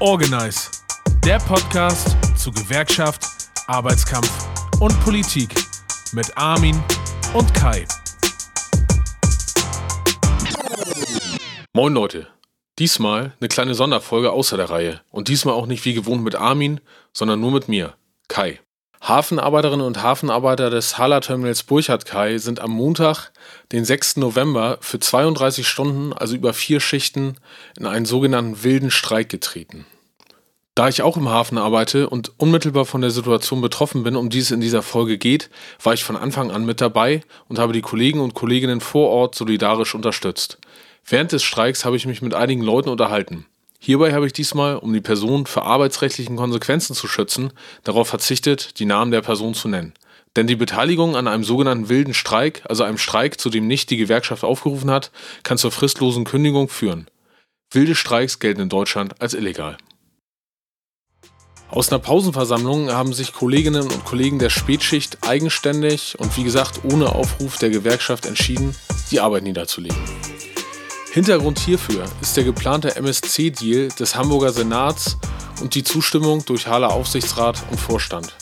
Organize, der Podcast zu Gewerkschaft, Arbeitskampf und Politik mit Armin und Kai. Moin Leute, diesmal eine kleine Sonderfolge außer der Reihe und diesmal auch nicht wie gewohnt mit Armin, sondern nur mit mir, Kai. Hafenarbeiterinnen und Hafenarbeiter des Hala-Terminals Burchard-Kai sind am Montag, den 6. November, für 32 Stunden, also über vier Schichten, in einen sogenannten wilden Streik getreten. Da ich auch im Hafen arbeite und unmittelbar von der Situation betroffen bin, um die es in dieser Folge geht, war ich von Anfang an mit dabei und habe die Kollegen und Kolleginnen vor Ort solidarisch unterstützt. Während des Streiks habe ich mich mit einigen Leuten unterhalten. Hierbei habe ich diesmal, um die Person vor arbeitsrechtlichen Konsequenzen zu schützen, darauf verzichtet, die Namen der Person zu nennen. Denn die Beteiligung an einem sogenannten wilden Streik, also einem Streik, zu dem nicht die Gewerkschaft aufgerufen hat, kann zur fristlosen Kündigung führen. Wilde Streiks gelten in Deutschland als illegal. Aus einer Pausenversammlung haben sich Kolleginnen und Kollegen der Spätschicht eigenständig und wie gesagt ohne Aufruf der Gewerkschaft entschieden, die Arbeit niederzulegen. Hintergrund hierfür ist der geplante MSC-Deal des Hamburger Senats und die Zustimmung durch Hala Aufsichtsrat und Vorstand.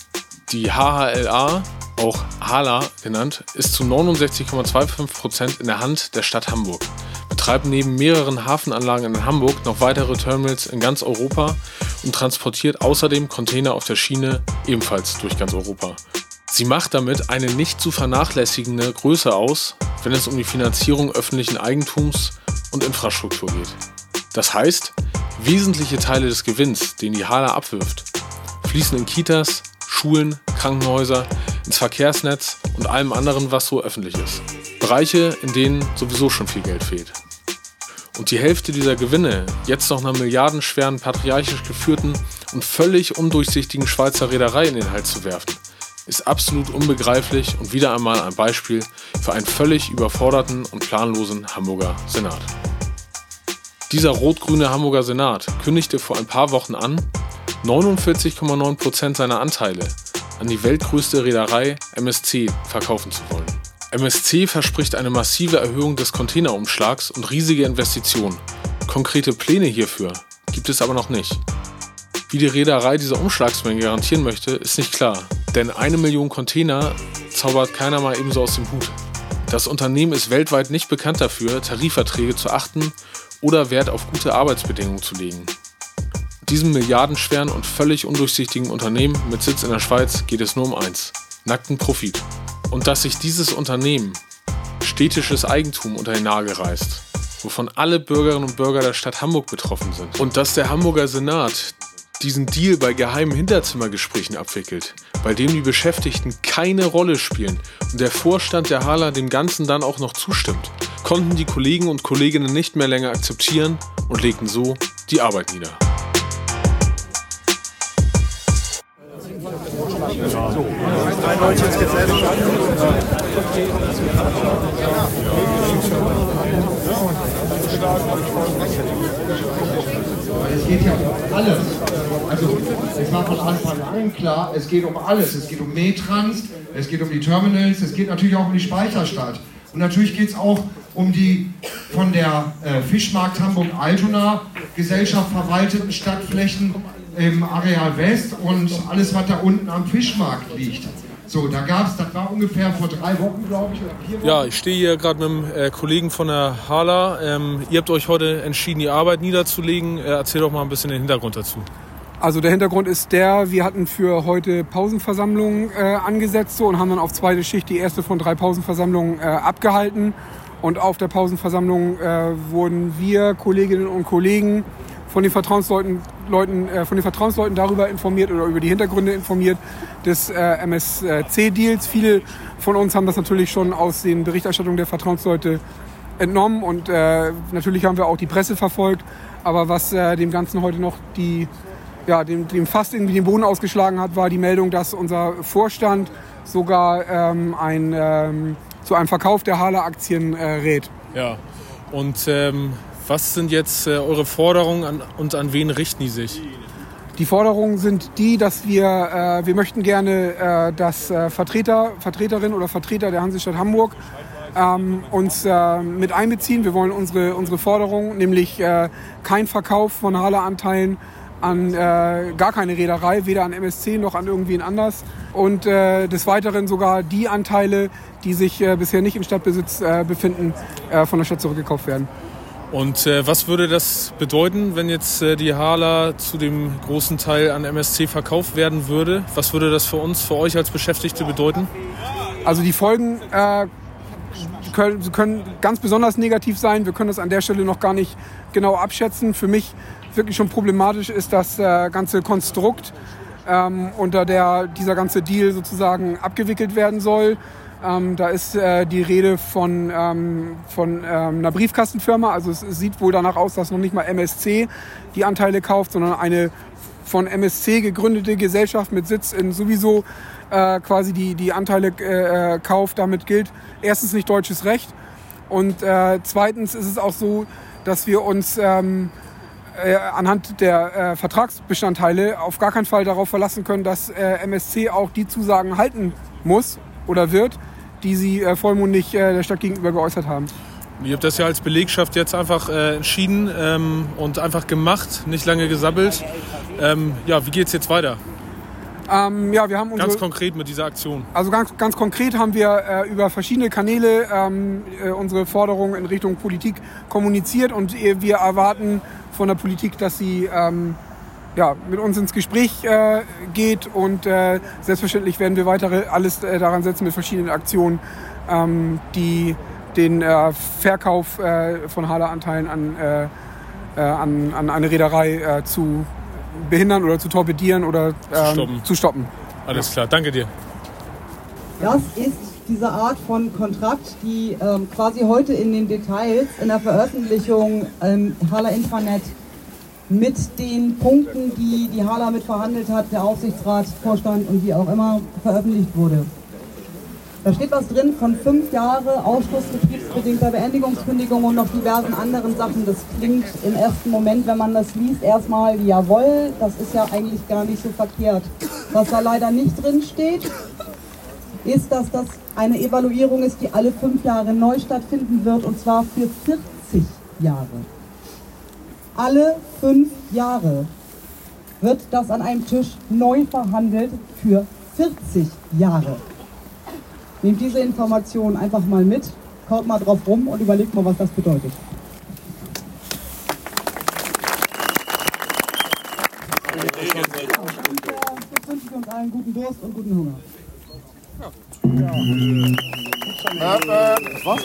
Die HHLA, auch HALA genannt, ist zu 69,25% in der Hand der Stadt Hamburg, betreibt neben mehreren Hafenanlagen in Hamburg noch weitere Terminals in ganz Europa und transportiert außerdem Container auf der Schiene ebenfalls durch ganz Europa. Sie macht damit eine nicht zu vernachlässigende Größe aus, wenn es um die Finanzierung öffentlichen Eigentums und Infrastruktur geht. Das heißt, wesentliche Teile des Gewinns, den die Hala abwirft, fließen in Kitas, Schulen, Krankenhäuser, ins Verkehrsnetz und allem anderen, was so öffentlich ist. Bereiche, in denen sowieso schon viel Geld fehlt. Und die Hälfte dieser Gewinne jetzt noch einer milliardenschweren, patriarchisch geführten und völlig undurchsichtigen Schweizer Reederei in den Hals zu werfen, ist absolut unbegreiflich und wieder einmal ein Beispiel für einen völlig überforderten und planlosen Hamburger Senat. Dieser rot-grüne Hamburger Senat kündigte vor ein paar Wochen an, 49,9% seiner Anteile an die weltgrößte Reederei MSC verkaufen zu wollen. MSC verspricht eine massive Erhöhung des Containerumschlags und riesige Investitionen. Konkrete Pläne hierfür gibt es aber noch nicht. Wie die Reederei diese Umschlagsmenge garantieren möchte, ist nicht klar. Denn eine Million Container zaubert keiner mal ebenso aus dem Hut. Das Unternehmen ist weltweit nicht bekannt dafür, Tarifverträge zu achten oder Wert auf gute Arbeitsbedingungen zu legen. Diesem milliardenschweren und völlig undurchsichtigen Unternehmen mit Sitz in der Schweiz geht es nur um eins: nackten Profit. Und dass sich dieses Unternehmen städtisches Eigentum unter den Nagel reißt, wovon alle Bürgerinnen und Bürger der Stadt Hamburg betroffen sind. Und dass der Hamburger Senat diesen Deal bei geheimen Hinterzimmergesprächen abwickelt, bei dem die Beschäftigten keine Rolle spielen und der Vorstand der Hala dem Ganzen dann auch noch zustimmt, konnten die Kollegen und Kolleginnen nicht mehr länger akzeptieren und legten so die Arbeit nieder. Es geht ja um alles. Also es war von An klar, es geht um alles. Es geht um Metrans, es geht um die Terminals, es geht natürlich auch um die Speicherstadt. Und natürlich geht es auch um die von der äh, Fischmarkt Hamburg-Altona Gesellschaft verwalteten Stadtflächen im Areal West und alles, was da unten am Fischmarkt liegt. So, da gab es, das war ungefähr vor drei Wochen, glaube ich, oder vier Wochen. Ja, ich stehe hier gerade mit einem äh, Kollegen von der Hala. Ähm, ihr habt euch heute entschieden, die Arbeit niederzulegen. Äh, erzähl doch mal ein bisschen den Hintergrund dazu. Also der Hintergrund ist der, wir hatten für heute Pausenversammlungen äh, angesetzt so, und haben dann auf zweite Schicht die erste von drei Pausenversammlungen äh, abgehalten. Und auf der Pausenversammlung äh, wurden wir Kolleginnen und Kollegen von den Vertrauensleuten Leuten, äh, von den Vertrauensleuten darüber informiert oder über die Hintergründe informiert des äh, MSC-Deals. Viele von uns haben das natürlich schon aus den Berichterstattungen der Vertrauensleute entnommen und äh, natürlich haben wir auch die Presse verfolgt. Aber was äh, dem Ganzen heute noch die, ja, dem, dem fast irgendwie den Boden ausgeschlagen hat, war die Meldung, dass unser Vorstand sogar ähm, ein, ähm, zu einem Verkauf der Hala-Aktien äh, rät. Ja, und ähm, was sind jetzt äh, eure Forderungen an, und an wen richten die sich? Die Forderungen sind die, dass wir, äh, wir möchten gerne, äh, dass äh, Vertreter, Vertreterinnen oder Vertreter der Hansestadt Hamburg ähm, uns äh, mit einbeziehen. Wir wollen unsere, unsere Forderungen, nämlich äh, kein Verkauf von Hala-Anteilen an äh, gar keine Reederei, weder an MSC noch an irgendwen anders. Und äh, des Weiteren sogar die Anteile, die sich äh, bisher nicht im Stadtbesitz äh, befinden, äh, von der Stadt zurückgekauft werden. Und äh, was würde das bedeuten, wenn jetzt die Hala zu dem großen Teil an MSC verkauft werden würde? Was würde das für uns, für euch als Beschäftigte bedeuten? Also die Folgen können, können ganz besonders negativ sein. Wir können das an der Stelle noch gar nicht genau abschätzen. Für mich wirklich schon problematisch ist das äh, ganze Konstrukt, ähm, unter der dieser ganze Deal sozusagen abgewickelt werden soll. Ähm, da ist äh, die Rede von, ähm, von ähm, einer Briefkastenfirma. Also es, sieht wohl danach aus, dass noch nicht mal MSC die Anteile kauft, sondern eine von MSC gegründete Gesellschaft mit Sitz in sowieso äh, quasi die, die Anteile äh, äh, kauft. Damit gilt erstens nicht deutsches Recht und äh, zweitens ist es auch so, dass wir uns ähm, äh, anhand der äh, Vertragsbestandteile auf gar keinen Fall darauf verlassen können, dass MSC auch die Zusagen halten muss oder wird, die sie äh, vollmundig äh, der Stadt gegenüber geäußert haben. Ihr habt das ja als Belegschaft jetzt einfach äh, entschieden ähm, und einfach gemacht, nicht lange gesabbelt. Ähm, ja, wie geht es jetzt weiter? Ähm, ja, wir haben unsere, ganz konkret mit dieser Aktion. Also ganz, ganz konkret haben wir äh, über verschiedene Kanäle ähm, äh, unsere Forderungen in Richtung Politik kommuniziert und wir erwarten von der Politik, dass sie ähm, ja, mit uns ins Gespräch äh, geht und äh, selbstverständlich werden wir weitere alles äh, daran setzen mit verschiedenen Aktionen, ähm, die den äh, Verkauf äh, von Hala-Anteilen an, äh, an, an, eine Reederei zu behindern oder zu torpedieren oder ähm, zu, stoppen. zu, stoppen. Alles klar, danke dir. Das ist diese Art von Kontrakt, die ähm, quasi heute in den Details in der Veröffentlichung im Hala Intranet mit den Punkten, die die Hala mit verhandelt hat, der Aufsichtsrat, Vorstand und wie auch immer veröffentlicht wurde. Da steht was drin von fünf Jahre Ausschluss betriebsbedingter Beendigungskündigung und noch diversen anderen Sachen. Das klingt im ersten Moment, wenn man das liest, erstmal jawohl, das ist ja eigentlich gar nicht so verkehrt. Was da leider nicht drin steht, ist, dass das eine Evaluierung ist, die alle fünf Jahre neu stattfinden wird und zwar für 40 Jahre alle fünf Jahre wird das an einem Tisch neu verhandelt für 40 Jahre. Nehmt diese Information einfach mal mit, kaut mal drauf rum und überlegt mal, was das bedeutet. Jetzt wünsche ich uns allen guten Durst und guten Hunger. Ja. Ja. Was?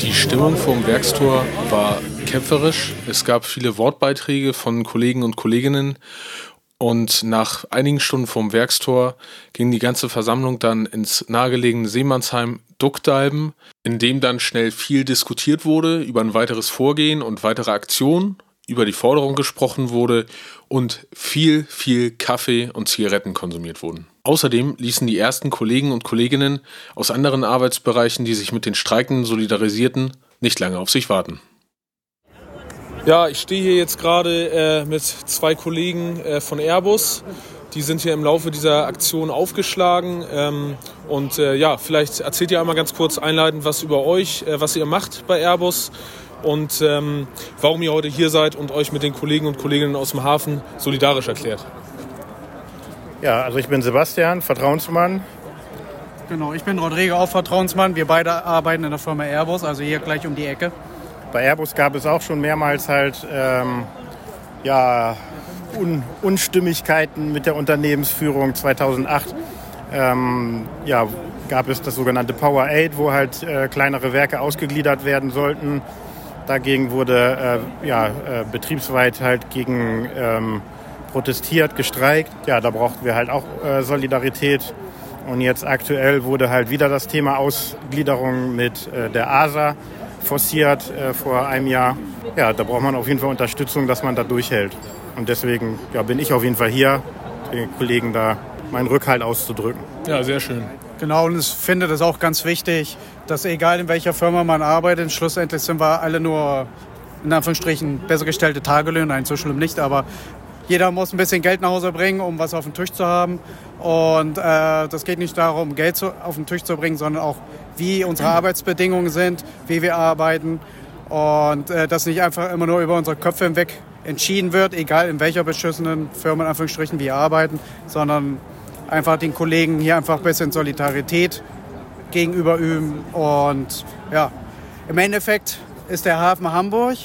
Die Stimmung vom Werkstor war kämpferisch. Es gab viele Wortbeiträge von Kollegen und Kolleginnen und nach einigen Stunden vom Werkstor ging die ganze Versammlung dann ins nahegelegene Seemannsheim Duckdalben, in dem dann schnell viel diskutiert wurde über ein weiteres Vorgehen und weitere Aktionen, über die Forderung gesprochen wurde und viel, viel Kaffee und Zigaretten konsumiert wurden. Außerdem ließen die ersten Kollegen und Kolleginnen aus anderen Arbeitsbereichen, die sich mit den Streikenden solidarisierten, nicht lange auf sich warten. Ja, ich stehe hier jetzt gerade äh, mit zwei Kollegen äh, von Airbus. Die sind hier im Laufe dieser Aktion aufgeschlagen. Ähm, und äh, ja, vielleicht erzählt ihr einmal ganz kurz einleitend was über euch, äh, was ihr macht bei Airbus und ähm, warum ihr heute hier seid und euch mit den Kollegen und Kolleginnen aus dem Hafen solidarisch erklärt. Ja, also ich bin Sebastian, Vertrauensmann. Genau, ich bin Rodrigo, auch Vertrauensmann. Wir beide arbeiten in der Firma Airbus, also hier gleich um die Ecke. Bei Airbus gab es auch schon mehrmals halt ähm, ja, Un Unstimmigkeiten mit der Unternehmensführung. 2008 ähm, ja, gab es das sogenannte Power Aid, wo halt äh, kleinere Werke ausgegliedert werden sollten. Dagegen wurde äh, ja, äh, betriebsweit halt gegen ähm, protestiert, gestreikt. Ja, da brauchten wir halt auch äh, Solidarität. Und jetzt aktuell wurde halt wieder das Thema Ausgliederung mit äh, der ASA forciert äh, vor einem Jahr. Ja, da braucht man auf jeden Fall Unterstützung, dass man da durchhält. Und deswegen ja, bin ich auf jeden Fall hier, den Kollegen da meinen Rückhalt auszudrücken. Ja, sehr schön. Genau, und ich finde das auch ganz wichtig, dass egal in welcher Firma man arbeitet, schlussendlich sind wir alle nur in Anführungsstrichen besser gestellte Tagelöhne, nein, so schlimm nicht, aber jeder muss ein bisschen Geld nach Hause bringen, um was auf dem Tisch zu haben. Und äh, das geht nicht darum, Geld zu, auf den Tisch zu bringen, sondern auch, wie unsere Arbeitsbedingungen sind, wie wir arbeiten. Und äh, dass nicht einfach immer nur über unsere Köpfe hinweg entschieden wird, egal in welcher beschissenen Firma in Anführungsstrichen wir arbeiten, sondern einfach den Kollegen hier einfach ein bisschen Solidarität gegenüber üben. Und ja, im Endeffekt ist der Hafen Hamburg.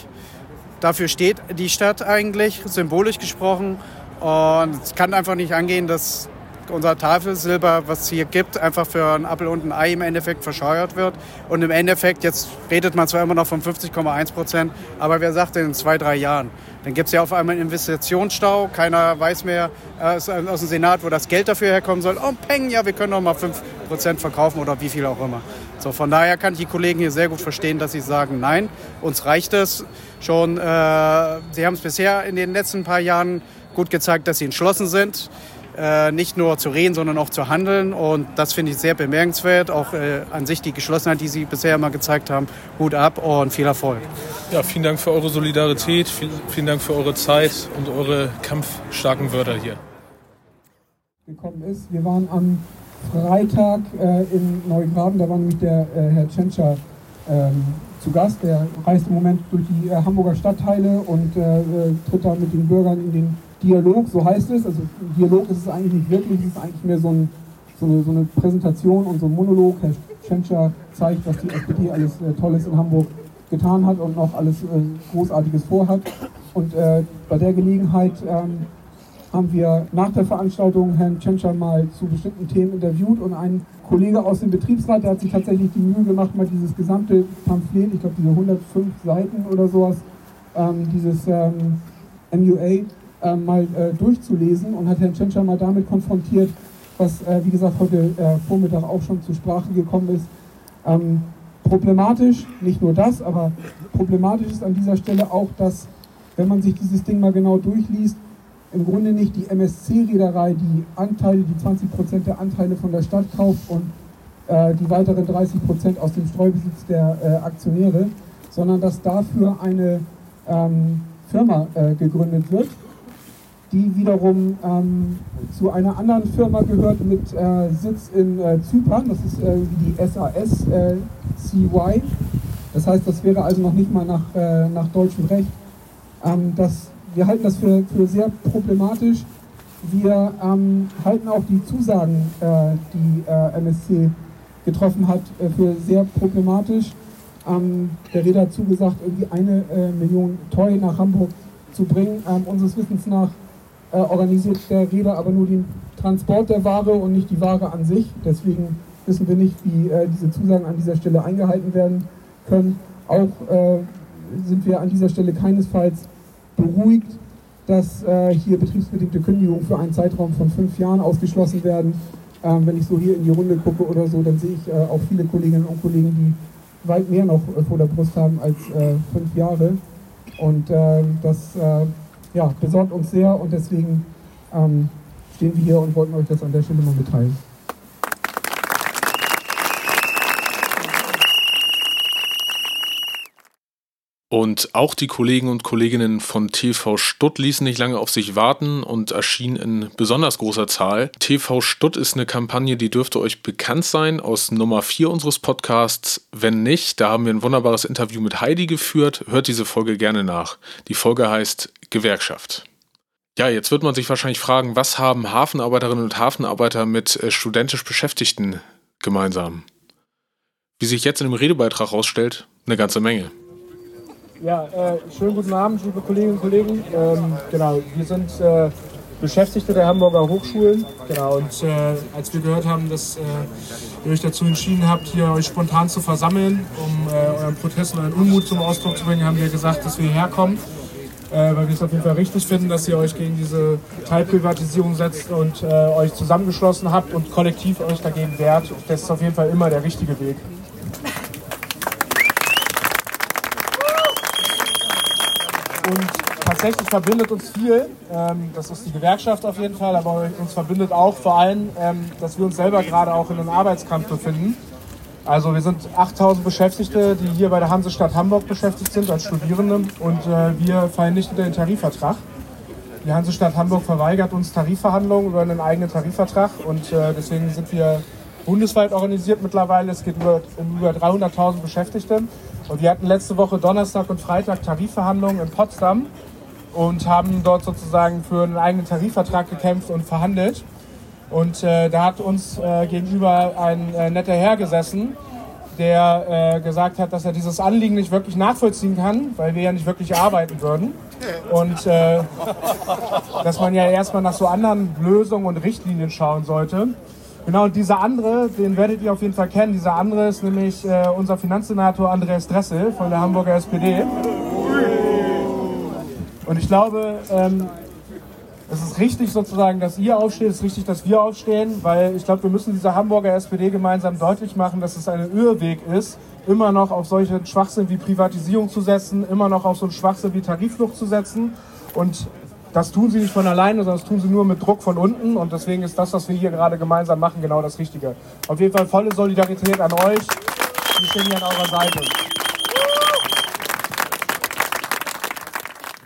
Dafür steht die Stadt eigentlich, symbolisch gesprochen. Und es kann einfach nicht angehen, dass unser Tafelsilber, was es hier gibt, einfach für einen Apfel und ein Ei im Endeffekt verscheuert wird. Und im Endeffekt, jetzt redet man zwar immer noch von 50,1 Prozent, aber wer sagt denn in zwei, drei Jahren? Dann gibt es ja auf einmal einen Investitionsstau. Keiner weiß mehr äh, aus dem Senat, wo das Geld dafür herkommen soll. Oh, peng, ja, wir können noch mal 5 Prozent verkaufen oder wie viel auch immer. So, von daher kann ich die Kollegen hier sehr gut verstehen, dass sie sagen, nein, uns reicht es schon. Äh, sie haben es bisher in den letzten paar Jahren gut gezeigt, dass sie entschlossen sind äh, nicht nur zu reden, sondern auch zu handeln. Und das finde ich sehr bemerkenswert. Auch äh, an sich die Geschlossenheit, die Sie bisher immer gezeigt haben. Hut ab und viel Erfolg. Ja, vielen Dank für eure Solidarität, vielen Dank für eure Zeit und eure kampfstarken Wörter hier. Gekommen ist. Wir waren am Freitag äh, in Neugraben, da war nämlich der äh, Herr Tschentscher ähm, zu Gast. Der reist im Moment durch die äh, Hamburger Stadtteile und tritt da mit den Bürgern in den Dialog, so heißt es. Also Dialog ist es eigentlich nicht wirklich, es ist eigentlich mehr so, ein, so, eine, so eine, Präsentation und so ein Monolog. Herr Tschentscher zeigt, was die SPD alles äh, Tolles in Hamburg getan hat und noch alles äh, Großartiges vorhat. Und äh, bei der Gelegenheit ähm, haben wir nach der Veranstaltung Herrn Tschentscher mal zu bestimmten Themen interviewt und ein Kollege aus dem Betriebsrat, der hat sich tatsächlich die Mühe gemacht, mal dieses gesamte Pamphlet, ich glaube diese 105 Seiten oder sowas, ähm, dieses ähm, MUA äh, mal äh, durchzulesen und hat Herrn Tschentscher mal damit konfrontiert, was, äh, wie gesagt, heute äh, Vormittag auch schon zur Sprache gekommen ist. Ähm, problematisch, nicht nur das, aber problematisch ist an dieser Stelle auch, dass, wenn man sich dieses Ding mal genau durchliest, im Grunde nicht die MSC-Reederei die Anteile, die 20 Prozent der Anteile von der Stadt kauft und äh, die weiteren 30 Prozent aus dem Streubesitz der äh, Aktionäre, sondern dass dafür eine ähm, Firma äh, gegründet wird, die wiederum ähm, zu einer anderen Firma gehört mit äh, Sitz in äh, Zypern. Das ist äh, die SAS äh, CY. Das heißt, das wäre also noch nicht mal nach, äh, nach deutschem Recht. Ähm, das, wir halten das für, für sehr problematisch. Wir ähm, halten auch die Zusagen, äh, die MSC getroffen hat, für sehr problematisch. Ähm, der Räder hat zugesagt, irgendwie eine Million Toy nach Hamburg zu bringen. Ähm, unseres Wissens nach äh, organisiert der Reeder aber nur den Transport der Ware und nicht die Ware an sich. Deswegen wissen wir nicht, wie äh, diese Zusagen an dieser Stelle eingehalten werden können. Auch äh, sind wir an dieser Stelle keinesfalls beruhigt, dass äh, hier betriebsbedingte Kündigungen für einen Zeitraum von fünf Jahren ausgeschlossen werden. Ähm, wenn ich so hier in die Runde gucke oder so, dann sehe ich äh, auch viele Kolleginnen und Kollegen, die weit mehr noch vor der Brust haben als fünf Jahre. Und das ja, besorgt uns sehr und deswegen ähm, stehen wir hier und wollten euch das an der Stelle mal mitteilen. Und auch die Kollegen und Kolleginnen von TV Stutt ließen nicht lange auf sich warten und erschienen in besonders großer Zahl. TV Stutt ist eine Kampagne, die dürfte euch bekannt sein aus Nummer 4 unseres Podcasts. Wenn nicht, da haben wir ein wunderbares Interview mit Heidi geführt. Hört diese Folge gerne nach. Die Folge heißt Gewerkschaft. Ja, jetzt wird man sich wahrscheinlich fragen, was haben Hafenarbeiterinnen und Hafenarbeiter mit äh, studentisch Beschäftigten gemeinsam? Wie sich jetzt in dem Redebeitrag herausstellt, eine ganze Menge. Ja, äh, schönen guten Abend, liebe Kolleginnen und Kollegen. Ähm, genau, wir sind äh, Beschäftigte der Hamburger Hochschulen. Genau, und äh, als wir gehört haben, dass äh, ihr euch dazu entschieden habt, hier euch spontan zu versammeln, um äh, euren Protest und euren Unmut zum Ausdruck zu bringen, haben wir gesagt, dass wir hierher kommen. Äh, weil wir es auf jeden Fall richtig finden, dass ihr euch gegen diese Teilprivatisierung setzt und euch zusammengeschlossen habt und kollektiv euch dagegen wehrt. Das ist auf jeden Fall immer der richtige Weg. Und tatsächlich verbindet uns viel. Ähm, das ist die Gewerkschaft auf jeden Fall, aber uns verbindet auch vor allem, ähm, dass wir uns selber gerade auch in einem Arbeitskampf befinden. Also wir sind 8000 Beschäftigte, die hier bei der Hansestadt Hamburg beschäftigt sind als Studierende und äh, wir fallen nicht unter den Tarifvertrag. Die Hansestadt Hamburg verweigert uns Tarifverhandlungen über einen eigenen Tarifvertrag und äh, deswegen sind wir bundesweit organisiert mittlerweile. Es geht über, um über 300.000 Beschäftigte und wir hatten letzte Woche Donnerstag und Freitag Tarifverhandlungen in Potsdam und haben dort sozusagen für einen eigenen Tarifvertrag gekämpft und verhandelt. Und äh, da hat uns äh, gegenüber ein äh, netter Herr gesessen, der äh, gesagt hat, dass er dieses Anliegen nicht wirklich nachvollziehen kann, weil wir ja nicht wirklich arbeiten würden. Und äh, dass man ja erstmal nach so anderen Lösungen und Richtlinien schauen sollte. Genau, und dieser andere, den werdet ihr auf jeden Fall kennen. Dieser andere ist nämlich äh, unser Finanzsenator Andreas Dressel von der Hamburger SPD. Und ich glaube, ähm, es ist richtig sozusagen, dass ihr aufsteht, es ist richtig, dass wir aufstehen, weil ich glaube, wir müssen dieser Hamburger SPD gemeinsam deutlich machen, dass es ein Irrweg ist, immer noch auf solche Schwachsinn wie Privatisierung zu setzen, immer noch auf so einen Schwachsinn wie Tarifflucht zu setzen. Und das tun sie nicht von alleine, sondern das tun sie nur mit Druck von unten. Und deswegen ist das, was wir hier gerade gemeinsam machen, genau das Richtige. Auf jeden Fall volle Solidarität an euch. Wir stehen hier an eurer Seite.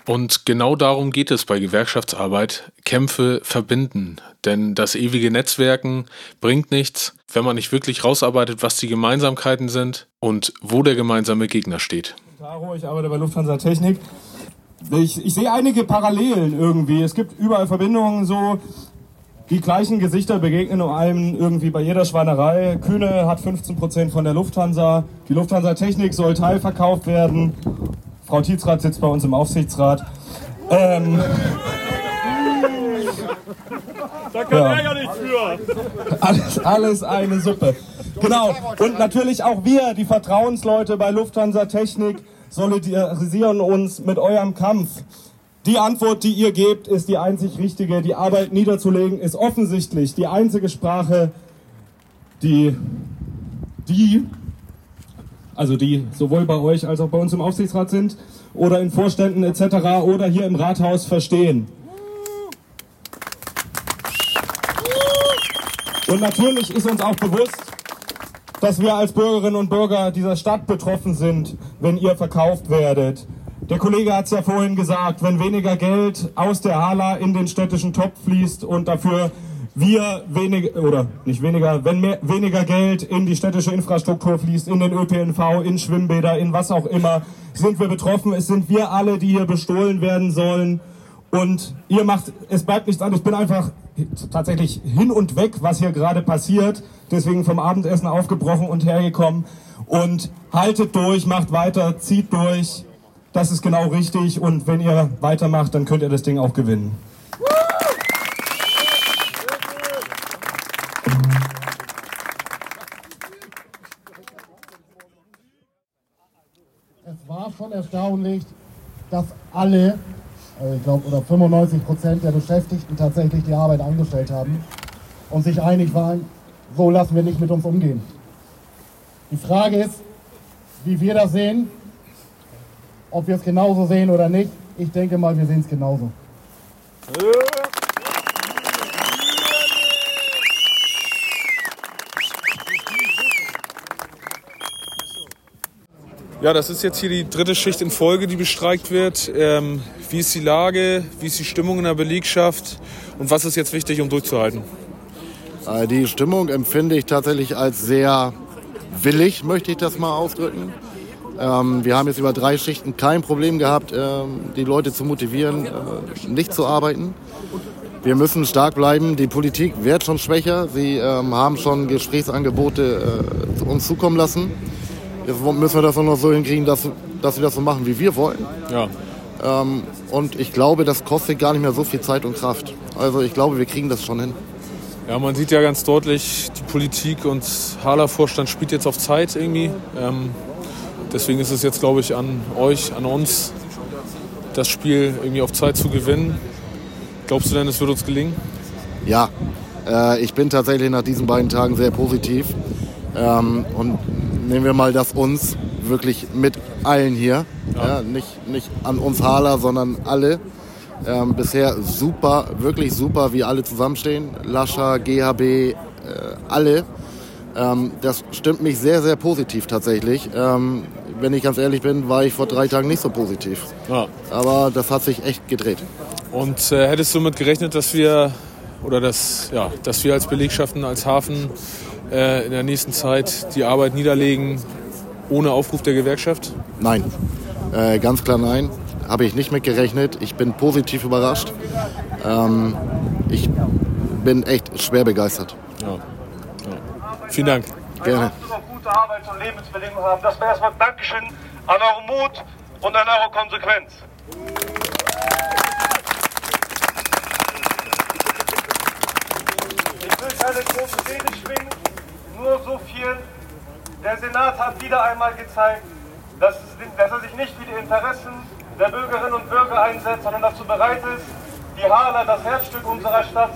Und genau darum geht es bei Gewerkschaftsarbeit. Kämpfe verbinden. Denn das ewige Netzwerken bringt nichts, wenn man nicht wirklich rausarbeitet, was die Gemeinsamkeiten sind und wo der gemeinsame Gegner steht. Ich arbeite bei Lufthansa Technik. Ich, ich sehe einige Parallelen irgendwie. Es gibt überall Verbindungen so. Die gleichen Gesichter begegnen einem irgendwie bei jeder Schweinerei. Kühne hat 15% von der Lufthansa. Die Lufthansa Technik soll teilverkauft werden. Frau Tietzrath sitzt bei uns im Aufsichtsrat. Ähm, da kann ja. er ja nichts für. Alles, alles eine Suppe. Genau. Und natürlich auch wir, die Vertrauensleute bei Lufthansa Technik, solidarisieren uns mit eurem Kampf. Die Antwort, die ihr gebt, ist die einzig richtige. Die Arbeit niederzulegen ist offensichtlich die einzige Sprache, die, die also die sowohl bei euch als auch bei uns im Aufsichtsrat sind oder in Vorständen etc. oder hier im Rathaus verstehen. Und natürlich ist uns auch bewusst, dass wir als Bürgerinnen und Bürger dieser Stadt betroffen sind, wenn ihr verkauft werdet. Der Kollege hat es ja vorhin gesagt, wenn weniger Geld aus der Hala in den städtischen Topf fließt und dafür wir weniger, oder nicht weniger, wenn mehr, weniger Geld in die städtische Infrastruktur fließt, in den ÖPNV, in Schwimmbäder, in was auch immer, sind wir betroffen. Es sind wir alle, die hier bestohlen werden sollen. Und ihr macht, es bleibt nichts anderes. Ich bin einfach tatsächlich hin und weg, was hier gerade passiert. Deswegen vom Abendessen aufgebrochen und hergekommen. Und haltet durch, macht weiter, zieht durch. Das ist genau richtig. Und wenn ihr weitermacht, dann könnt ihr das Ding auch gewinnen. Erstaunlich, dass alle, also ich glaube, oder 95 Prozent der Beschäftigten tatsächlich die Arbeit angestellt haben und sich einig waren, so lassen wir nicht mit uns umgehen. Die Frage ist, wie wir das sehen, ob wir es genauso sehen oder nicht. Ich denke mal, wir sehen es genauso. Ja, das ist jetzt hier die dritte Schicht in Folge, die bestreikt wird. Ähm, wie ist die Lage? Wie ist die Stimmung in der Belegschaft? Und was ist jetzt wichtig, um durchzuhalten? Äh, die Stimmung empfinde ich tatsächlich als sehr willig, möchte ich das mal ausdrücken. Ähm, wir haben jetzt über drei Schichten kein Problem gehabt, ähm, die Leute zu motivieren, äh, nicht zu arbeiten. Wir müssen stark bleiben. Die Politik wird schon schwächer. Sie ähm, haben schon Gesprächsangebote äh, uns zukommen lassen. Jetzt müssen wir das auch noch so hinkriegen, dass, dass wir das so machen, wie wir wollen. Ja. Ähm, und ich glaube, das kostet gar nicht mehr so viel Zeit und Kraft. Also ich glaube, wir kriegen das schon hin. Ja, man sieht ja ganz deutlich, die Politik und Hala-Vorstand spielt jetzt auf Zeit irgendwie. Ähm, deswegen ist es jetzt, glaube ich, an euch, an uns, das Spiel irgendwie auf Zeit zu gewinnen. Glaubst du denn, es wird uns gelingen? Ja, äh, ich bin tatsächlich nach diesen beiden Tagen sehr positiv. Ähm, und nehmen wir mal das uns wirklich mit allen hier. Ja. ja nicht, nicht an uns Hala, sondern alle. Ähm, bisher super, wirklich super, wie alle zusammenstehen. Lascha, GHB, äh, alle. Ähm, das stimmt mich sehr, sehr positiv tatsächlich. Ähm, wenn ich ganz ehrlich bin, war ich vor drei Tagen nicht so positiv. Ja. Aber das hat sich echt gedreht. Und äh, hättest du damit gerechnet, dass wir oder dass, ja, dass wir als Belegschaften, als Hafen äh, in der nächsten Zeit die Arbeit niederlegen ohne Aufruf der Gewerkschaft? Nein, äh, ganz klar nein. Habe ich nicht mit gerechnet. Ich bin positiv überrascht. Ähm, ich bin echt schwer begeistert. Ja. Ja. Vielen Dank. Gerne. gute Arbeits- und Lebensbedingungen haben. Das wäre erstmal Dankeschön an euren Mut und an eure Konsequenz. Ich will keine große Rede schwingen, nur so viel. Der Senat hat wieder einmal gezeigt, dass, er sich nicht für die Interessen der Bürgerinnen und Bürger einsetzt, sondern dazu bereit ist, die Hala, das Herzstück unserer Stadt,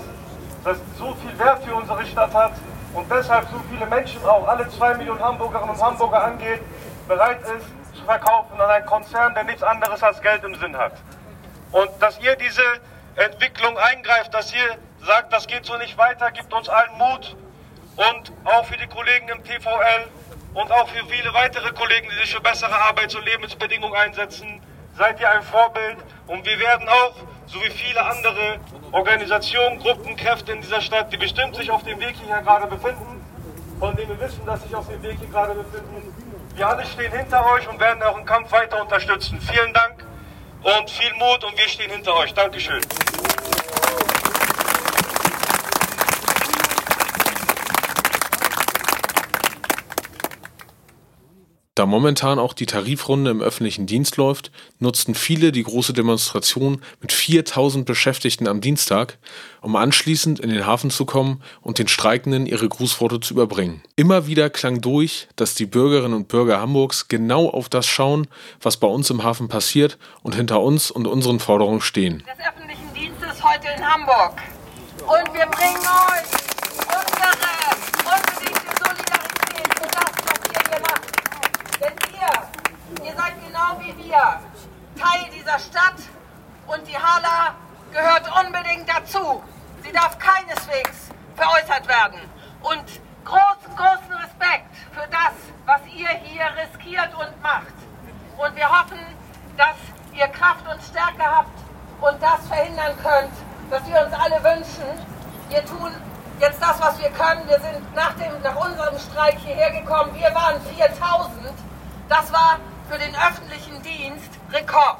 das so viel Wert für unsere Stadt hat und deshalb so viele Menschen, auch alle zwei Millionen Hamburgerinnen und Hamburger angeht, bereit ist zu verkaufen an einen Konzern, der nichts anderes als Geld im Sinn hat. Und dass ihr diese Entwicklung eingreift, dass ihr sagt, das geht so nicht weiter, gibt uns allen Mut und auch für die Kollegen im TVL und auch für viele weitere Kollegen, die sich für bessere Arbeits- und Lebensbedingungen einsetzen, seid ihr ein Vorbild und wir werden auch, so wie viele andere Organisationen, Gruppen, Kräfte in dieser Stadt, die bestimmt sich auf dem Weg hierher gerade befinden, von denen wir wissen, dass sich auf dem Weg hier gerade befinden, wir alle stehen hinter euch und werden im Kampf weiter unterstützen. Vielen Dank und viel Mut und wir stehen hinter euch. Dankeschön. Da momentan auch die Tarifrunde im öffentlichen Dienst läuft, nutzten viele die große Demonstration mit 4000 Beschäftigten am Dienstag, um anschließend in den Hafen zu kommen und den Streikenden ihre Grußworte zu überbringen. Immer wieder klang durch, dass die Bürgerinnen und Bürger Hamburgs genau auf das schauen, was bei uns im Hafen passiert und hinter uns und unseren Forderungen stehen. Des öffentlichen Dienstes heute in Hamburg. Und wir bringen euch unsere unbedingte Solidarität für das, was ihr hier macht. Denn ihr, ihr seid genau wie wir Teil dieser Stadt und die Hala gehört unbedingt dazu. Sie darf keineswegs veräußert werden. Und großen, großen Respekt für das, was ihr hier riskiert und macht. Und wir hoffen, dass ihr Kraft und Stärke habt und das verhindern könnt, was wir uns alle wünschen. Wir tun jetzt das, was wir können. Wir sind nach, dem, nach unserem Streik hierher gekommen. Wir waren 4000. Das war für den öffentlichen Dienst Rekord.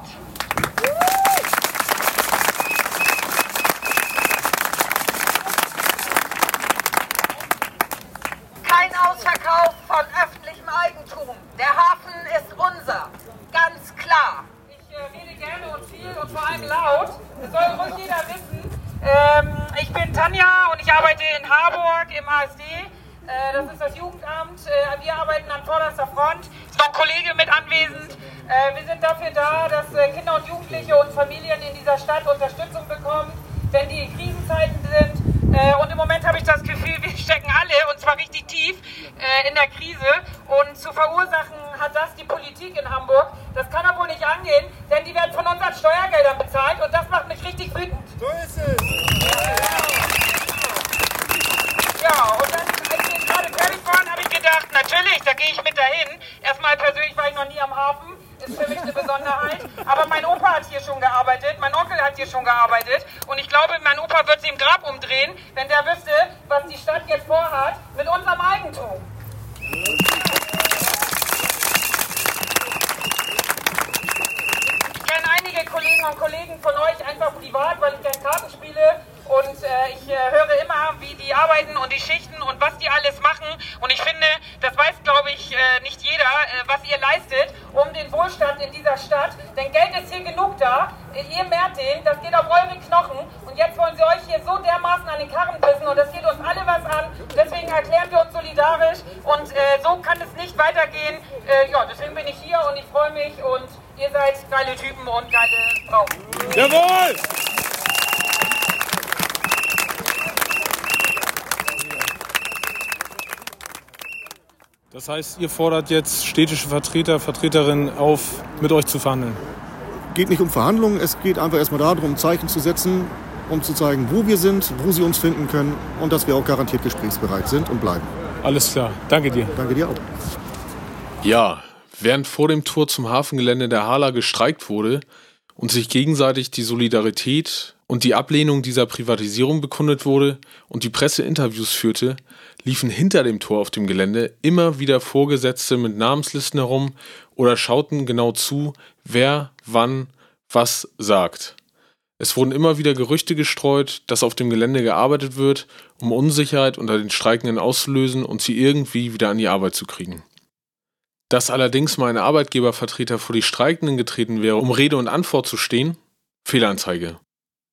Kein Ausverkauf von öffentlichem Eigentum. Der Hafen ist unser. Ganz klar. Ich äh, rede gerne und viel und vor allem laut. Das soll ruhig jeder wissen. Ähm, ich bin Tanja und ich arbeite in Harburg im ASD. Äh, das ist das Jugendamt. Äh, wir arbeiten an vorderster Front. Ist noch ein Kollege mit anwesend. Äh, wir sind dafür da, dass äh, Kinder und Jugendliche und Familien in dieser Stadt Unterstützung bekommen, wenn die Krisenzeiten sind. Äh, und im Moment habe ich das Gefühl, wir stecken alle, und zwar richtig tief, äh, in der Krise. Und zu verursachen hat das die Politik in Hamburg. Das kann aber wohl nicht angehen, denn unseren Steuergeldern bezahlt und das macht mich richtig wütend. So ist es. Ja, und dann, als wir gerade fertig waren, habe ich gedacht, natürlich, da gehe ich mit dahin. Erstmal persönlich war ich noch nie am Hafen, ist für mich eine Besonderheit. Aber mein Opa hat hier schon gearbeitet, mein Onkel hat hier schon gearbeitet. Und ich glaube, mein Opa wird sich im Grab umdrehen, wenn der wüsste, was die Stadt jetzt vorhat mit unserem Eigentum. Ich kenne einige Kolleginnen und Kollegen von euch einfach privat, weil ich gerne Karten spiele. Und äh, ich äh, höre immer, wie die arbeiten und die Schichten und was die alles machen. Und ich finde, das weiß, glaube ich, äh, nicht jeder, äh, was ihr leistet, um den Wohlstand in dieser Stadt. Denn Geld ist hier genug da. Ihr mehrt den, das geht auf eure Knochen. Und jetzt wollen sie euch hier so dermaßen an den Karren pissen. Und das geht uns alle was an. Deswegen erklären wir uns solidarisch. Und äh, so kann es nicht weitergehen. Äh, ja, deswegen bin ich hier und ich freue mich. Und ihr seid geile Typen und geile Frauen. Jawohl! Das heißt, ihr fordert jetzt städtische Vertreter, Vertreterinnen auf, mit euch zu verhandeln. geht nicht um Verhandlungen, es geht einfach erstmal darum, Zeichen zu setzen, um zu zeigen, wo wir sind, wo sie uns finden können und dass wir auch garantiert gesprächsbereit sind und bleiben. Alles klar. Danke dir. Danke dir auch. Ja, während vor dem Tor zum Hafengelände der Hala gestreikt wurde und sich gegenseitig die Solidarität und die Ablehnung dieser Privatisierung bekundet wurde und die Presse Interviews führte, liefen hinter dem Tor auf dem Gelände immer wieder Vorgesetzte mit Namenslisten herum oder schauten genau zu, wer wann was sagt. Es wurden immer wieder Gerüchte gestreut, dass auf dem Gelände gearbeitet wird, um Unsicherheit unter den Streikenden auszulösen und sie irgendwie wieder an die Arbeit zu kriegen. Dass allerdings mal ein Arbeitgebervertreter vor die Streikenden getreten wäre, um Rede und Antwort zu stehen, Fehlanzeige.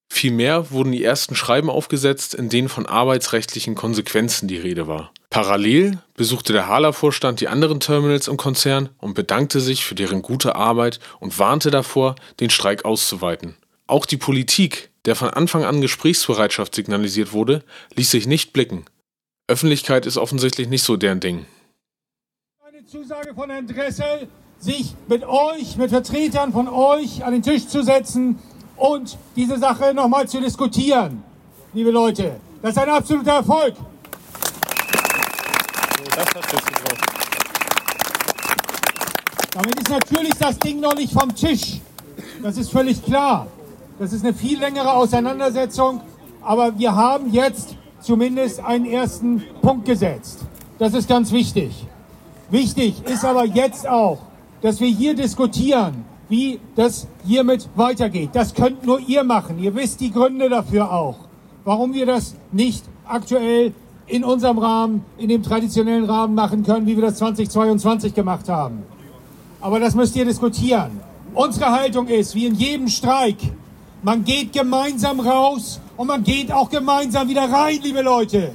Vielmehr wurden die ersten Schreiben aufgesetzt, in denen von arbeitsrechtlichen Konsequenzen die Rede war. Parallel besuchte der Hala-Vorstand die anderen Terminals im Konzern und bedankte sich für deren gute Arbeit und warnte davor, den Streik auszuweiten. Auch die Politik, der von Anfang an Gesprächsbereitschaft signalisiert wurde, ließ sich nicht blicken. Öffentlichkeit ist offensichtlich nicht so deren Ding. Zusage von Herrn Dressel, sich mit euch, mit Vertretern von euch an den Tisch zu setzen und diese Sache nochmal zu diskutieren. Liebe Leute, das ist ein absoluter Erfolg. Damit ist natürlich das Ding noch nicht vom Tisch. Das ist völlig klar. Das ist eine viel längere Auseinandersetzung. Aber wir haben jetzt zumindest einen ersten Punkt gesetzt. Das ist ganz wichtig. Wichtig ist aber jetzt auch, dass wir hier diskutieren, wie das hiermit weitergeht. Das könnt nur ihr machen. Ihr wisst die Gründe dafür auch, warum wir das nicht aktuell in unserem Rahmen, in dem traditionellen Rahmen machen können, wie wir das 2022 gemacht haben. Aber das müsst ihr diskutieren. Unsere Haltung ist, wie in jedem Streik, man geht gemeinsam raus und man geht auch gemeinsam wieder rein, liebe Leute.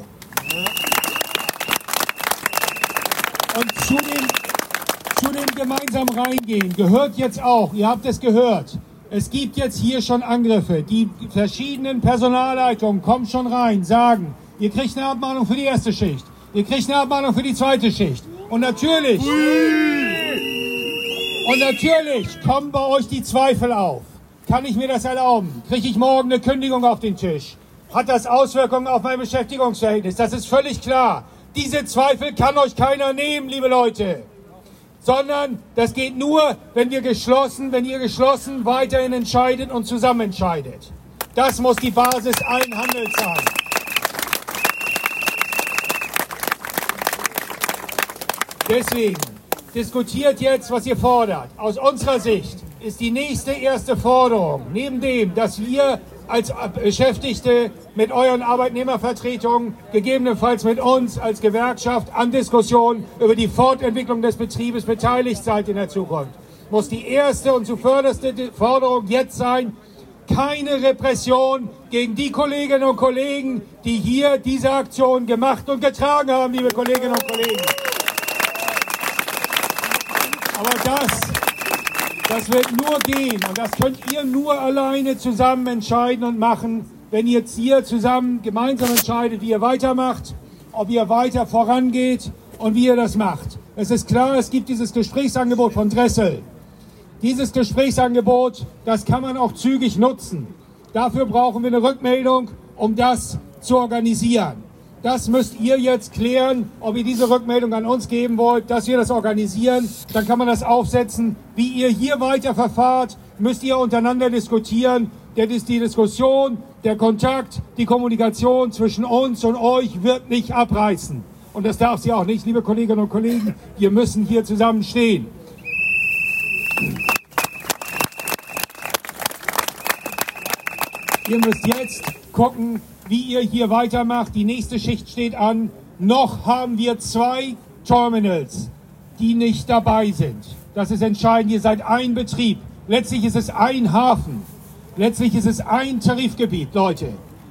Und zu dem, zu dem gemeinsam reingehen gehört jetzt auch, ihr habt es gehört, es gibt jetzt hier schon Angriffe. Die verschiedenen Personalleitungen kommen schon rein, sagen, ihr kriegt eine Abmahnung für die erste Schicht, ihr kriegt eine Abmahnung für die zweite Schicht. Und natürlich, und natürlich kommen bei euch die Zweifel auf. Kann ich mir das erlauben? Kriege ich morgen eine Kündigung auf den Tisch? Hat das Auswirkungen auf mein Beschäftigungsverhältnis? Das ist völlig klar. Diese Zweifel kann euch keiner nehmen, liebe Leute. Sondern das geht nur, wenn wir geschlossen, wenn ihr geschlossen weiterhin entscheidet und zusammen entscheidet. Das muss die Basis allen Handels sein. Deswegen diskutiert jetzt, was ihr fordert. Aus unserer Sicht ist die nächste erste Forderung, neben dem, dass wir als Beschäftigte mit euren Arbeitnehmervertretungen, gegebenenfalls mit uns als Gewerkschaft an Diskussionen über die Fortentwicklung des Betriebes beteiligt seid in der Zukunft, muss die erste und zuvörderste Forderung jetzt sein, keine Repression gegen die Kolleginnen und Kollegen, die hier diese Aktion gemacht und getragen haben, liebe Kolleginnen und Kollegen. Aber das, das wird nur gehen und das könnt ihr nur alleine zusammen entscheiden und machen, wenn ihr jetzt hier zusammen gemeinsam entscheidet, wie ihr weitermacht, ob ihr weiter vorangeht und wie ihr das macht. Es ist klar, es gibt dieses Gesprächsangebot von Dressel. Dieses Gesprächsangebot, das kann man auch zügig nutzen. Dafür brauchen wir eine Rückmeldung, um das zu organisieren. Das müsst ihr jetzt klären, ob ihr diese Rückmeldung an uns geben wollt, dass wir das organisieren. Dann kann man das aufsetzen. Wie ihr hier weiter verfahrt, müsst ihr untereinander diskutieren. Denn ist die Diskussion, der Kontakt, die Kommunikation zwischen uns und euch wird nicht abreißen. Und das darf sie auch nicht, liebe Kolleginnen und Kollegen. Wir müssen hier zusammen stehen. Ihr müsst jetzt gucken, wie ihr hier weitermacht. Die nächste Schicht steht an. Noch haben wir zwei Terminals, die nicht dabei sind. Das ist entscheidend. Ihr seid ein Betrieb. Letztlich ist es ein Hafen. Letztlich ist es ein Tarifgebiet, Leute.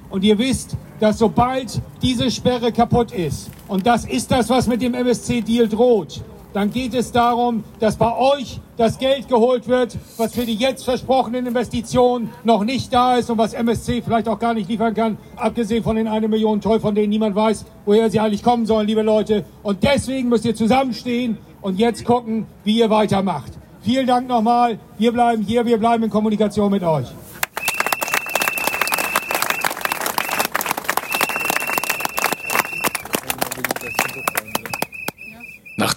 Und ihr wisst, dass sobald diese Sperre kaputt ist, und das ist das, was mit dem MSC-Deal droht, dann geht es darum, dass bei euch das Geld geholt wird, was für die jetzt versprochenen Investitionen noch nicht da ist und was MSC vielleicht auch gar nicht liefern kann, abgesehen von den eine Million Toll, von denen niemand weiß, woher sie eigentlich kommen sollen, liebe Leute. Und deswegen müsst ihr zusammenstehen und jetzt gucken, wie ihr weitermacht. Vielen Dank nochmal. Wir bleiben hier, wir bleiben in Kommunikation mit euch.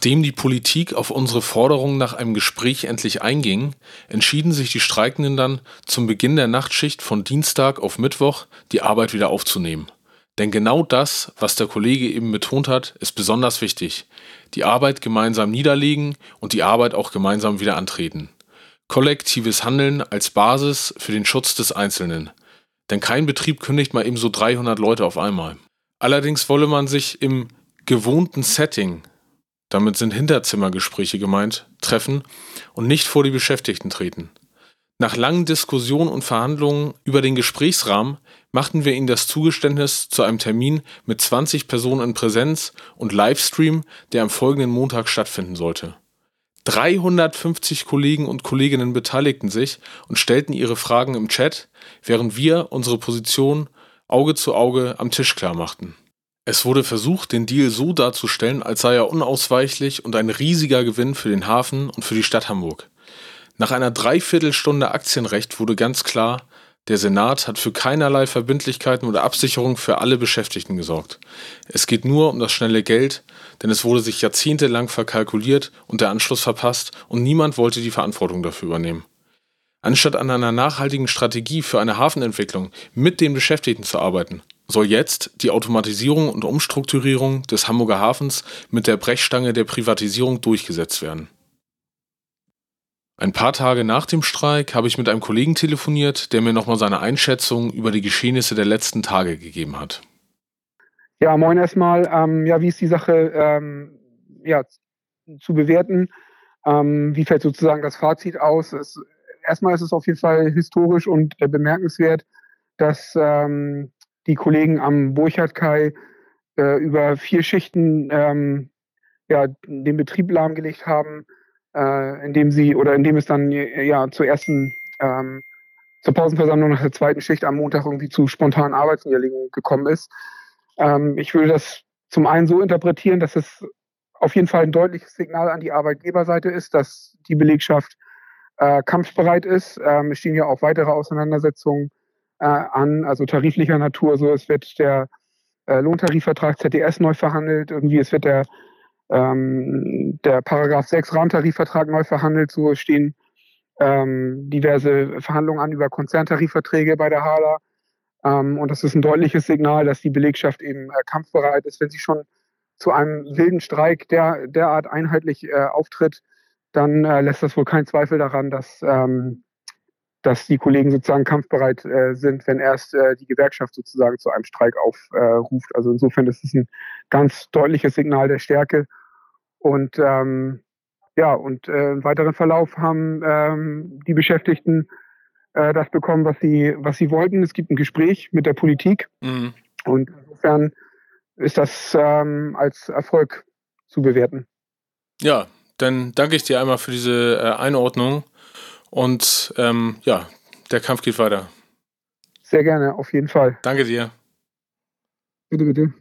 Nachdem die Politik auf unsere Forderung nach einem Gespräch endlich einging, entschieden sich die Streikenden dann, zum Beginn der Nachtschicht von Dienstag auf Mittwoch die Arbeit wieder aufzunehmen. Denn genau das, was der Kollege eben betont hat, ist besonders wichtig. Die Arbeit gemeinsam niederlegen und die Arbeit auch gemeinsam wieder antreten. Kollektives Handeln als Basis für den Schutz des Einzelnen. Denn kein Betrieb kündigt mal eben so 300 Leute auf einmal. Allerdings wolle man sich im gewohnten Setting, damit sind Hinterzimmergespräche gemeint, treffen und nicht vor die Beschäftigten treten. Nach langen Diskussionen und Verhandlungen über den Gesprächsrahmen machten wir ihnen das Zugeständnis zu einem Termin mit 20 Personen in Präsenz und Livestream, der am folgenden Montag stattfinden sollte. 350 Kollegen und Kolleginnen beteiligten sich und stellten ihre Fragen im Chat, während wir unsere Position Auge zu Auge am Tisch klar machten. Es wurde versucht, den Deal so darzustellen, als sei er unausweichlich und ein riesiger Gewinn für den Hafen und für die Stadt Hamburg. Nach einer Dreiviertelstunde Aktienrecht wurde ganz klar, der Senat hat für keinerlei Verbindlichkeiten oder Absicherung für alle Beschäftigten gesorgt. Es geht nur um das schnelle Geld, denn es wurde sich jahrzehntelang verkalkuliert und der Anschluss verpasst und niemand wollte die Verantwortung dafür übernehmen. Anstatt an einer nachhaltigen Strategie für eine Hafenentwicklung mit den Beschäftigten zu arbeiten, soll jetzt die Automatisierung und Umstrukturierung des Hamburger Hafens mit der Brechstange der Privatisierung durchgesetzt werden. Ein paar Tage nach dem Streik habe ich mit einem Kollegen telefoniert, der mir nochmal seine Einschätzung über die Geschehnisse der letzten Tage gegeben hat. Ja, moin erstmal. Ähm, ja, wie ist die Sache ähm, ja, zu bewerten? Ähm, wie fällt sozusagen das Fazit aus? Es, erstmal ist es auf jeden Fall historisch und äh, bemerkenswert, dass ähm, die Kollegen am Burchard-Kai äh, über vier Schichten ähm, ja, den Betrieb lahmgelegt haben äh, indem sie oder indem es dann ja zur ersten ähm, zur Pausenversammlung nach der zweiten Schicht am Montag irgendwie zu spontanen Arbeitsniederlegungen gekommen ist. Ähm, ich würde das zum einen so interpretieren, dass es auf jeden Fall ein deutliches Signal an die Arbeitgeberseite ist, dass die Belegschaft äh, kampfbereit ist. Ähm, es stehen ja auch weitere Auseinandersetzungen äh, an, also tariflicher Natur. So, es wird der äh, Lohntarifvertrag ZDS neu verhandelt. Irgendwie, es wird der ähm, der Paragraph 6 Rahmentarifvertrag neu verhandelt. So stehen ähm, diverse Verhandlungen an über Konzerntarifverträge bei der HALA. Ähm, und das ist ein deutliches Signal, dass die Belegschaft eben äh, kampfbereit ist. Wenn sie schon zu einem wilden Streik der, derart einheitlich äh, auftritt, dann äh, lässt das wohl keinen Zweifel daran, dass ähm, dass die Kollegen sozusagen kampfbereit äh, sind, wenn erst äh, die Gewerkschaft sozusagen zu einem Streik aufruft. Äh, also insofern ist es ein ganz deutliches Signal der Stärke. Und ähm, ja, und äh, im weiteren Verlauf haben ähm, die Beschäftigten äh, das bekommen, was sie, was sie wollten. Es gibt ein Gespräch mit der Politik. Mhm. Und insofern ist das ähm, als Erfolg zu bewerten. Ja, dann danke ich dir einmal für diese äh, Einordnung. Und ähm, ja, der Kampf geht weiter. Sehr gerne, auf jeden Fall. Danke dir. Bitte, bitte.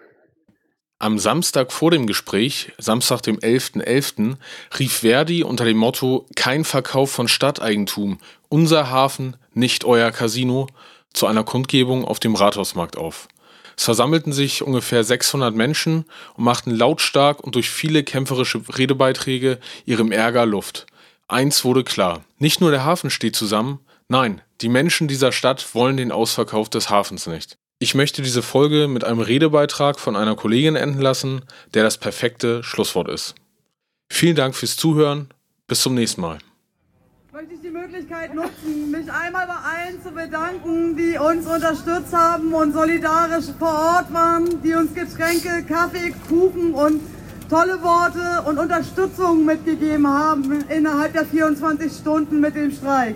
Am Samstag vor dem Gespräch, Samstag dem 11.11., .11., rief Verdi unter dem Motto Kein Verkauf von Stadteigentum, unser Hafen, nicht euer Casino, zu einer Kundgebung auf dem Rathausmarkt auf. Es versammelten sich ungefähr 600 Menschen und machten lautstark und durch viele kämpferische Redebeiträge ihrem Ärger Luft. Eins wurde klar, nicht nur der Hafen steht zusammen, nein, die Menschen dieser Stadt wollen den Ausverkauf des Hafens nicht. Ich möchte diese Folge mit einem Redebeitrag von einer Kollegin enden lassen, der das perfekte Schlusswort ist. Vielen Dank fürs Zuhören, bis zum nächsten Mal. Möchte ich die Möglichkeit nutzen, mich einmal bei allen zu bedanken, die uns unterstützt haben und solidarisch vor Ort waren, die uns Getränke, Kaffee, Kuchen und tolle Worte und Unterstützung mitgegeben haben innerhalb der 24 Stunden mit dem Streik.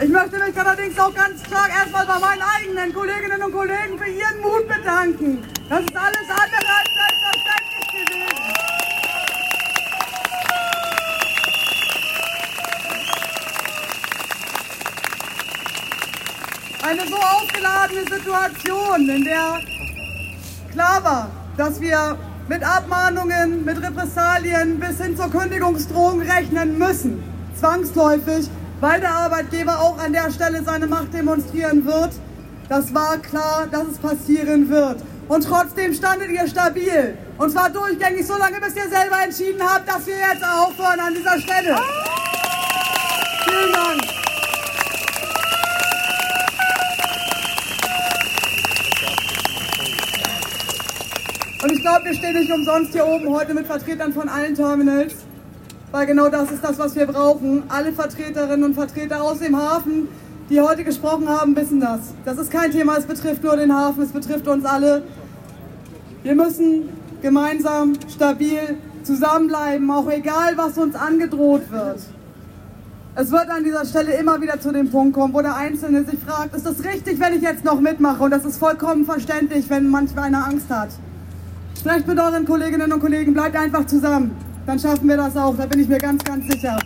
Ich möchte mich allerdings auch ganz stark erstmal bei meinen eigenen Kolleginnen und Kollegen für ihren Mut bedanken. Das ist alles andere als selbstverständlich gewesen. Eine so aufgeladene Situation, in der klar war, dass wir mit Abmahnungen, mit Repressalien bis hin zur Kündigungsdrohung rechnen müssen. Zwangsläufig, weil der Arbeitgeber auch an der Stelle seine Macht demonstrieren wird. Das war klar, dass es passieren wird. Und trotzdem standet ihr stabil. Und zwar durchgängig, so lange, bis ihr selber entschieden habt, dass wir jetzt aufhören an dieser Stelle. Vielen Dank. Und ich glaube, wir stehen nicht umsonst hier oben heute mit Vertretern von allen Terminals, weil genau das ist das, was wir brauchen. Alle Vertreterinnen und Vertreter aus dem Hafen, die heute gesprochen haben, wissen das. Das ist kein Thema, es betrifft nur den Hafen, es betrifft uns alle. Wir müssen gemeinsam, stabil zusammenbleiben, auch egal, was uns angedroht wird. Es wird an dieser Stelle immer wieder zu dem Punkt kommen, wo der Einzelne sich fragt, ist das richtig, wenn ich jetzt noch mitmache? Und das ist vollkommen verständlich, wenn manchmal einer Angst hat. Sprecht mit euren Kolleginnen und Kollegen, bleibt einfach zusammen. Dann schaffen wir das auch, da bin ich mir ganz, ganz sicher.